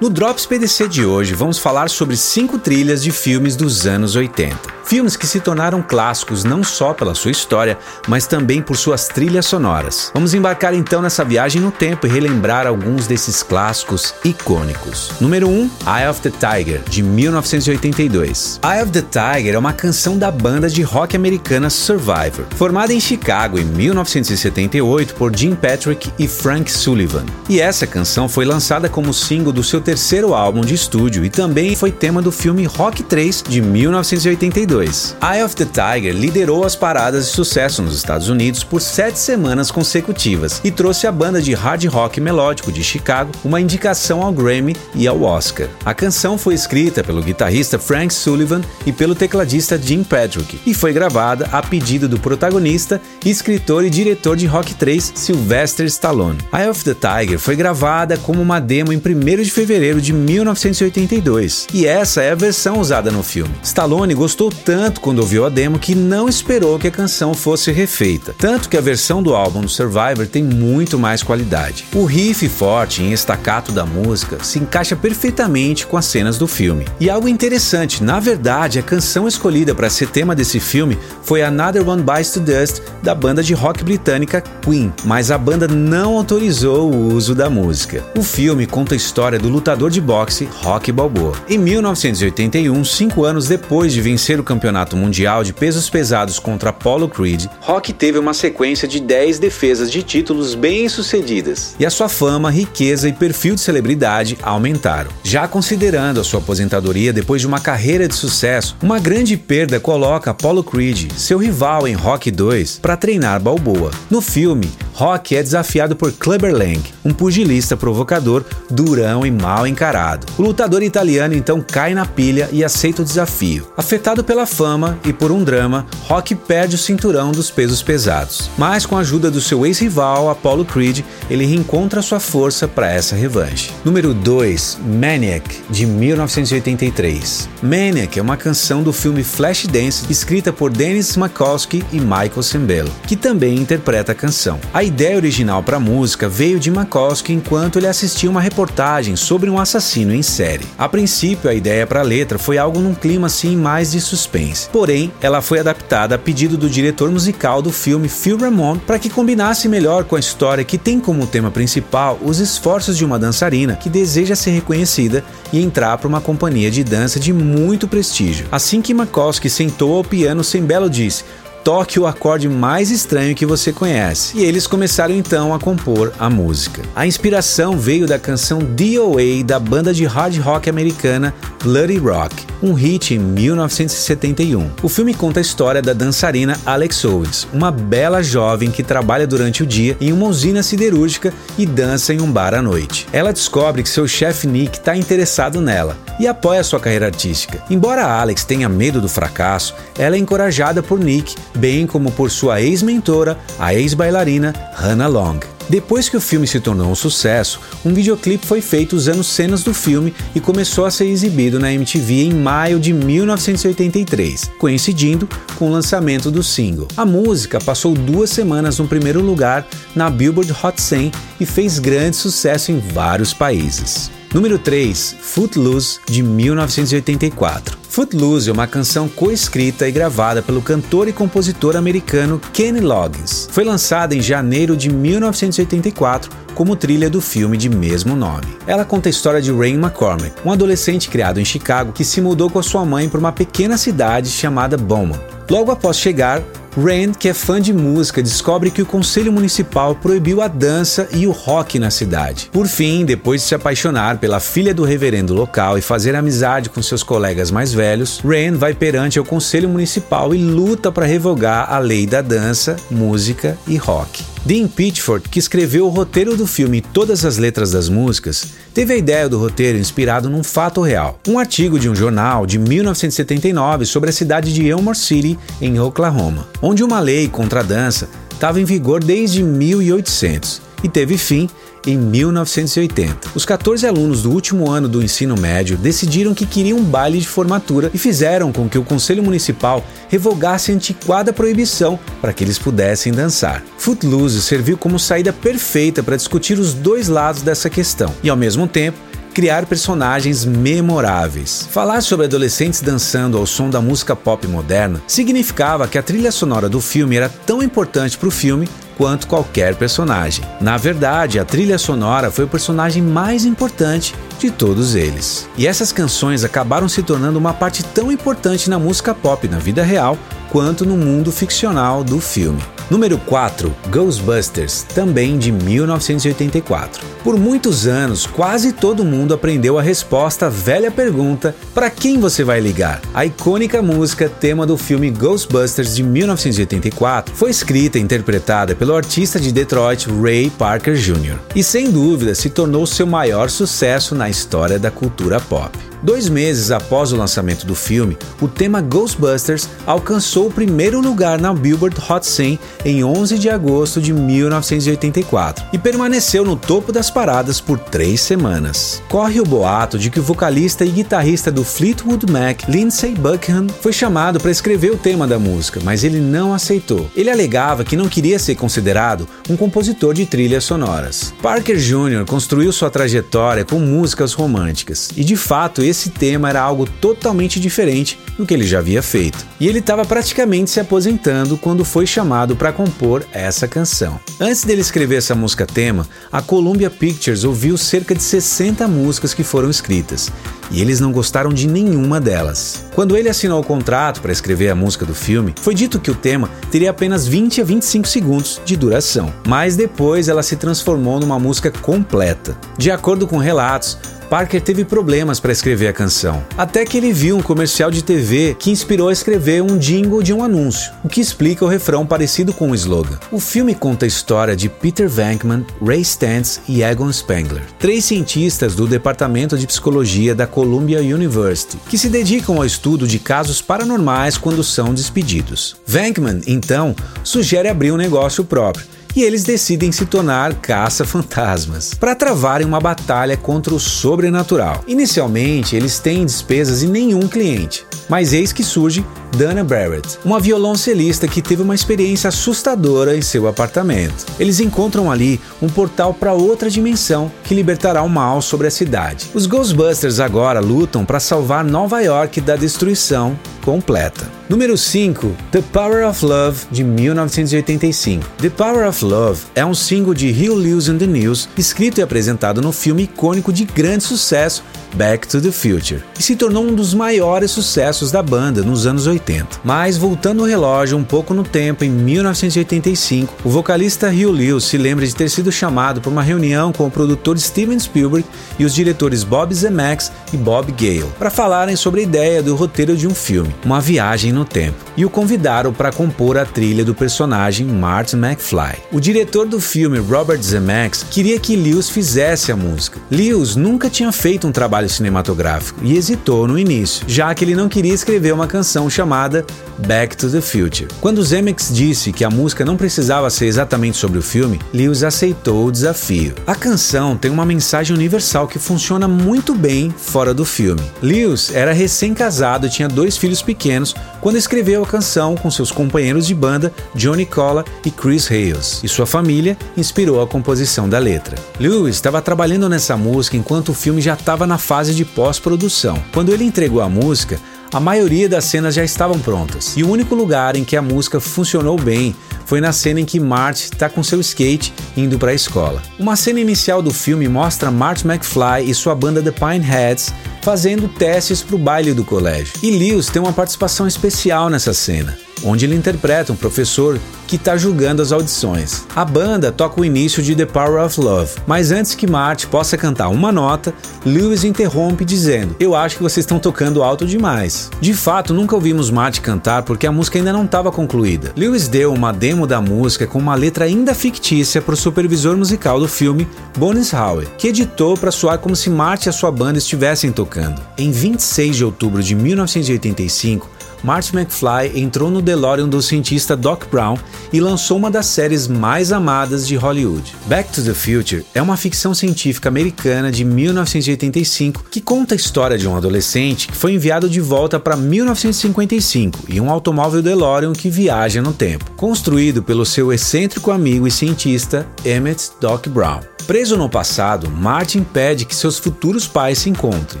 No Drops PDC de hoje, vamos falar sobre cinco trilhas de filmes dos anos 80. Filmes que se tornaram clássicos não só pela sua história, mas também por suas trilhas sonoras. Vamos embarcar então nessa viagem no tempo e relembrar alguns desses clássicos icônicos. Número 1, Eye of the Tiger, de 1982. Eye of the Tiger é uma canção da banda de rock americana Survivor, formada em Chicago em 1978 por Jim Patrick e Frank Sullivan. E essa canção foi lançada como single do seu terceiro álbum de estúdio e também foi tema do filme Rock 3 de 1982. 2002. Eye of the Tiger liderou as paradas de sucesso nos Estados Unidos por sete semanas consecutivas e trouxe à banda de hard rock melódico de Chicago uma indicação ao Grammy e ao Oscar. A canção foi escrita pelo guitarrista Frank Sullivan e pelo tecladista Jim Patrick e foi gravada a pedido do protagonista, escritor e diretor de Rock 3, Sylvester Stallone. Eye of the Tiger foi gravada como uma demo em 1 de fevereiro de 1982 e essa é a versão usada no filme. Stallone gostou tanto quando ouviu a demo que não esperou que a canção fosse refeita. Tanto que a versão do álbum do Survivor tem muito mais qualidade. O riff forte em estacato da música se encaixa perfeitamente com as cenas do filme. E algo interessante, na verdade, a canção escolhida para ser tema desse filme foi Another One Bites to Dust da banda de rock britânica Queen, mas a banda não autorizou o uso da música. O filme conta a história do lutador de boxe Rocky Balboa. Em 1981, cinco anos depois de vencer o campeonato Mundial de Pesos Pesados contra Apollo Creed, Rock teve uma sequência de 10 defesas de títulos bem-sucedidas, e a sua fama, riqueza e perfil de celebridade aumentaram. Já considerando a sua aposentadoria depois de uma carreira de sucesso, uma grande perda coloca Apollo Creed, seu rival em Rock 2, para treinar Balboa. No filme, Rock é desafiado por Clubber Lang, um pugilista provocador, durão e mal encarado. O lutador italiano então cai na pilha e aceita o desafio. Afetado pela fama e por um drama, Rock perde o cinturão dos pesos pesados. Mas com a ajuda do seu ex-rival, Apollo Creed, ele reencontra sua força para essa revanche. Número 2, Maniac, de 1983. Maniac é uma canção do filme Flashdance, escrita por Dennis Makowski e Michael Sembello, que também interpreta a canção. A ideia original para a música veio de Makowski enquanto ele assistia uma reportagem sobre um assassino em série. A princípio, a ideia para a letra foi algo num clima assim mais de suspense. Porém, ela foi adaptada a pedido do diretor musical do filme Phil Ramone para que combinasse melhor com a história que tem como tema principal os esforços de uma dançarina que deseja ser reconhecida e entrar para uma companhia de dança de muito prestígio. Assim que Makowski sentou ao piano, Sembello disse: toque o acorde mais estranho que você conhece. E eles começaram então a compor a música. A inspiração veio da canção DOA da banda de hard rock americana Bloody Rock, um hit em 1971. O filme conta a história da dançarina Alex Owens, uma bela jovem que trabalha durante o dia em uma usina siderúrgica e dança em um bar à noite. Ela descobre que seu chefe Nick está interessado nela e apoia sua carreira artística. Embora Alex tenha medo do fracasso, ela é encorajada por Nick bem como por sua ex-mentora, a ex-bailarina Hannah Long. Depois que o filme se tornou um sucesso, um videoclipe foi feito usando cenas do filme e começou a ser exibido na MTV em maio de 1983, coincidindo com o lançamento do single. A música passou duas semanas no primeiro lugar na Billboard Hot 100 e fez grande sucesso em vários países. Número 3, Footloose, de 1984. Footloose é uma canção coescrita e gravada pelo cantor e compositor americano Kenny Loggins. Foi lançada em janeiro de 1984 como trilha do filme de mesmo nome. Ela conta a história de Rain McCormick, um adolescente criado em Chicago que se mudou com a sua mãe para uma pequena cidade chamada Beaumont. Logo após chegar, Rand, que é fã de música, descobre que o Conselho Municipal proibiu a dança e o rock na cidade. Por fim, depois de se apaixonar pela filha do reverendo local e fazer amizade com seus colegas mais velhos, Rand vai perante o Conselho Municipal e luta para revogar a lei da dança, música e rock. Dean Pitchford, que escreveu o roteiro do filme e todas as letras das músicas, teve a ideia do roteiro inspirado num fato real. Um artigo de um jornal de 1979 sobre a cidade de Elmore City, em Oklahoma, onde uma lei contra a dança estava em vigor desde 1800 e teve fim em 1980. Os 14 alunos do último ano do ensino médio decidiram que queriam um baile de formatura e fizeram com que o Conselho Municipal revogasse a antiquada proibição para que eles pudessem dançar. Footloose serviu como saída perfeita para discutir os dois lados dessa questão e, ao mesmo tempo, criar personagens memoráveis. Falar sobre adolescentes dançando ao som da música pop moderna significava que a trilha sonora do filme era tão importante para o filme quanto qualquer personagem. Na verdade, a trilha sonora foi o personagem mais importante de todos eles. E essas canções acabaram se tornando uma parte tão importante na música pop na vida real quanto no mundo ficcional do filme. Número 4, Ghostbusters, também de 1984. Por muitos anos, quase todo mundo aprendeu a resposta à velha pergunta: para quem você vai ligar? A icônica música tema do filme Ghostbusters de 1984 foi escrita e interpretada pelo artista de Detroit Ray Parker Jr. e sem dúvida se tornou seu maior sucesso na história da cultura pop. Dois meses após o lançamento do filme, o tema Ghostbusters alcançou o primeiro lugar na Billboard Hot 100 em 11 de agosto de 1984 e permaneceu no topo das paradas por três semanas. Corre o boato de que o vocalista e guitarrista do Fleetwood Mac, Lindsey Buckingham, foi chamado para escrever o tema da música, mas ele não aceitou. Ele alegava que não queria ser considerado um compositor de trilhas sonoras. Parker Jr. construiu sua trajetória com músicas românticas e, de fato, esse tema era algo totalmente diferente do que ele já havia feito. E ele estava praticamente se aposentando quando foi chamado para compor essa canção. Antes dele escrever essa música tema, a Columbia Pictures ouviu cerca de 60 músicas que foram escritas, e eles não gostaram de nenhuma delas. Quando ele assinou o contrato para escrever a música do filme, foi dito que o tema teria apenas 20 a 25 segundos de duração, mas depois ela se transformou numa música completa. De acordo com relatos, Parker teve problemas para escrever a canção, até que ele viu um comercial de TV que inspirou a escrever um jingle de um anúncio, o que explica o refrão parecido com o slogan. O filme conta a história de Peter Venkman, Ray Stantz e Egon Spengler, três cientistas do Departamento de Psicologia da Columbia University, que se dedicam ao estudo de casos paranormais quando são despedidos. Venkman, então, sugere abrir um negócio próprio e eles decidem se tornar caça-fantasmas para travarem uma batalha contra o sobrenatural. Inicialmente, eles têm despesas e nenhum cliente, mas eis que surge Dana Barrett, uma violoncelista que teve uma experiência assustadora em seu apartamento. Eles encontram ali um portal para outra dimensão que libertará o mal sobre a cidade. Os Ghostbusters agora lutam para salvar Nova York da destruição completa. Número 5, The Power of Love, de 1985. The Power of Love é um single de Hugh Lewis and the News, escrito e apresentado no filme icônico de grande sucesso Back to the Future, que se tornou um dos maiores sucessos da banda nos anos 80. Mas voltando o relógio um pouco no tempo, em 1985, o vocalista Hugh Lewis se lembra de ter sido chamado para uma reunião com o produtor Steven Spielberg e os diretores Bob Zemeckis e Bob Gale para falarem sobre a ideia do roteiro de um filme, Uma Viagem no Tempo, e o convidaram para compor a trilha do personagem Martin McFly. O diretor do filme, Robert Zemeckis, queria que Lewis fizesse a música. Lewis nunca tinha feito um trabalho trabalho cinematográfico e hesitou no início, já que ele não queria escrever uma canção chamada Back to the Future. Quando Zemeckis disse que a música não precisava ser exatamente sobre o filme, Lewis aceitou o desafio. A canção tem uma mensagem universal que funciona muito bem fora do filme. Lewis era recém-casado e tinha dois filhos pequenos quando escreveu a canção com seus companheiros de banda Johnny Colla e Chris Hales, e sua família inspirou a composição da letra. Lewis estava trabalhando nessa música enquanto o filme já estava na fase de pós-produção. Quando ele entregou a música, a maioria das cenas já estavam prontas, e o único lugar em que a música funcionou bem foi na cena em que Marty está com seu skate indo para a escola. Uma cena inicial do filme mostra Marty McFly e sua banda The Pineheads fazendo testes para o baile do colégio. E Lewis tem uma participação especial nessa cena onde ele interpreta um professor que está julgando as audições. A banda toca o início de The Power of Love, mas antes que Marty possa cantar uma nota, Lewis interrompe dizendo: Eu acho que vocês estão tocando alto demais. De fato, nunca ouvimos Marty cantar porque a música ainda não estava concluída. Lewis deu uma demo da música com uma letra ainda fictícia para o supervisor musical do filme, Bonis Howe, que editou para soar como se Marty e a sua banda estivessem tocando. Em 26 de outubro de 1985, Marty McFly entrou no DeLorean do cientista Doc Brown e lançou uma das séries mais amadas de Hollywood. Back to the Future é uma ficção científica americana de 1985 que conta a história de um adolescente que foi enviado de volta para 1955 em um automóvel DeLorean que viaja no tempo, construído pelo seu excêntrico amigo e cientista Emmett Doc Brown. Preso no passado, Martin pede que seus futuros pais se encontrem,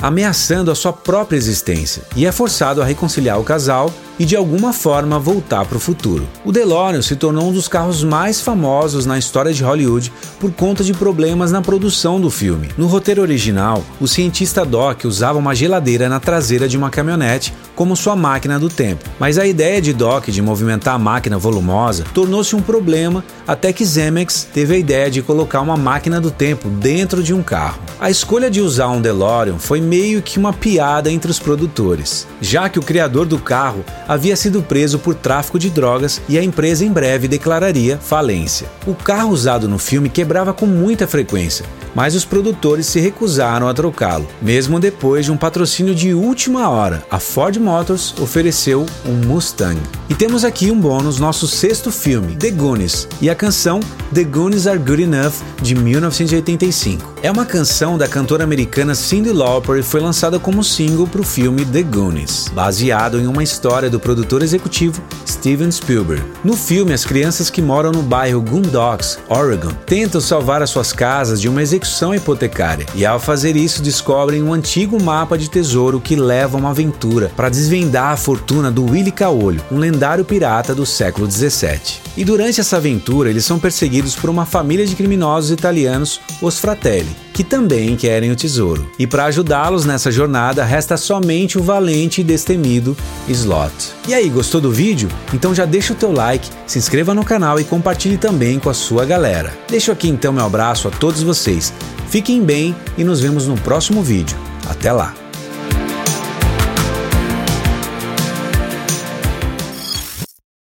ameaçando a sua própria existência, e é forçado a reconciliar o casal casal e de alguma forma voltar para o futuro. O DeLorean se tornou um dos carros mais famosos na história de Hollywood por conta de problemas na produção do filme. No roteiro original, o cientista Doc usava uma geladeira na traseira de uma caminhonete como sua máquina do tempo, mas a ideia de Doc de movimentar a máquina volumosa tornou-se um problema até que Zemeckis teve a ideia de colocar uma máquina do tempo dentro de um carro. A escolha de usar um DeLorean foi meio que uma piada entre os produtores, já que o criador do carro havia sido preso por tráfico de drogas e a empresa em breve declararia falência. O carro usado no filme quebrava com muita frequência, mas os produtores se recusaram a trocá-lo. Mesmo depois de um patrocínio de última hora, a Ford Motors ofereceu um Mustang. E temos aqui um bônus, nosso sexto filme, The Goonies, e a canção The Goonies Are Good Enough, de 1985. É uma canção da cantora americana Cyndi Lauper e foi lançada como single para o filme The Goonies, baseado em uma história do produtor executivo Steven Spielberg. No filme, as crianças que moram no bairro Goondocks, Oregon, tentam salvar as suas casas de uma execução hipotecária e, ao fazer isso, descobrem um antigo mapa de tesouro que leva a uma aventura para desvendar a fortuna do Willy Caolho, um lendário pirata do século 17. E durante essa aventura, eles são perseguidos por uma família de criminosos italianos, os Fratelli, que também querem o tesouro. E para ajudá-los nessa jornada, resta somente o valente e destemido Slot. E aí, gostou do vídeo? Então já deixa o teu like, se inscreva no canal e compartilhe também com a sua galera. Deixo aqui então meu abraço a todos vocês. Fiquem bem e nos vemos no próximo vídeo. Até lá!